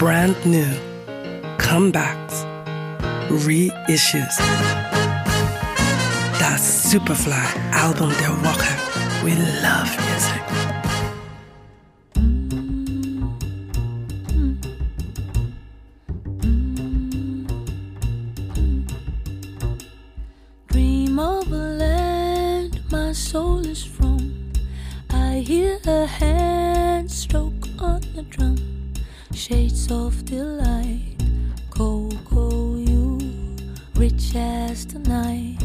brand new, comebacks, reissues. Das Superfly Album der Woche. We love music. Dream of a land my soul is from. I hear a hand stroke on the drum. Shades of delight, cocoa you, rich as the night,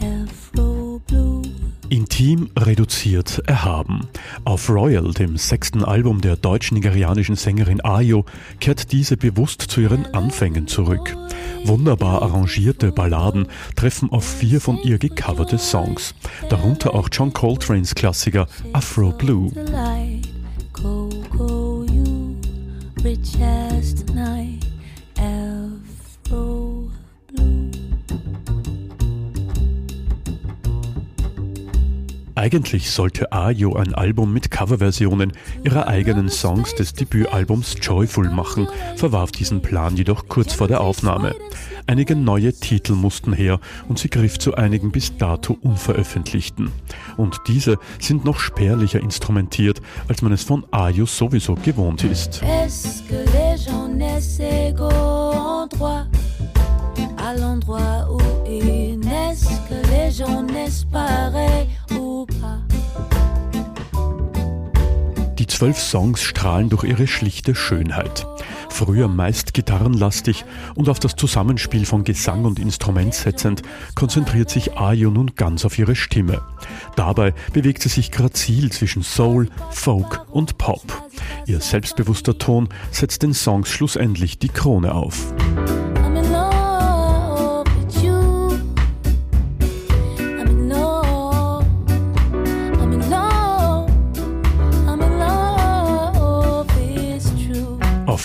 afro blue. Intim, reduziert, erhaben. Auf Royal, dem sechsten Album der deutsch-nigerianischen Sängerin Ayo, kehrt diese bewusst zu ihren Anfängen zurück. Wunderbar arrangierte Balladen treffen auf vier von ihr gecoverte Songs, darunter auch John Coltranes Klassiker Afro Blue. Rich as Eigentlich sollte Ayo ein Album mit Coverversionen ihrer eigenen Songs des Debütalbums Joyful machen, verwarf diesen Plan jedoch kurz vor der Aufnahme. Einige neue Titel mussten her und sie griff zu einigen bis dato unveröffentlichten. Und diese sind noch spärlicher instrumentiert, als man es von Ayo sowieso gewohnt ist. À l'endroit que les gens zwölf Songs strahlen durch ihre schlichte Schönheit. Früher meist gitarrenlastig und auf das Zusammenspiel von Gesang und Instrument setzend, konzentriert sich Ayo nun ganz auf ihre Stimme. Dabei bewegt sie sich grazil zwischen Soul, Folk und Pop. Ihr selbstbewusster Ton setzt den Songs schlussendlich die Krone auf.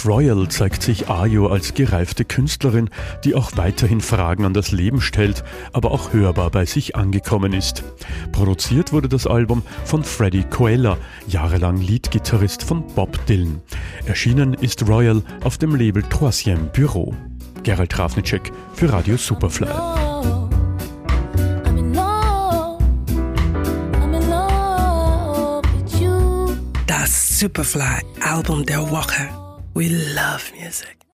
Royal zeigt sich Ayo als gereifte Künstlerin, die auch weiterhin Fragen an das Leben stellt, aber auch hörbar bei sich angekommen ist. Produziert wurde das Album von Freddie Coella, jahrelang Leadgitarrist von Bob Dylan. Erschienen ist Royal auf dem Label Troisième Bureau. Gerald Trafnicek für Radio Superfly. Superfly Album der Woche. We love music.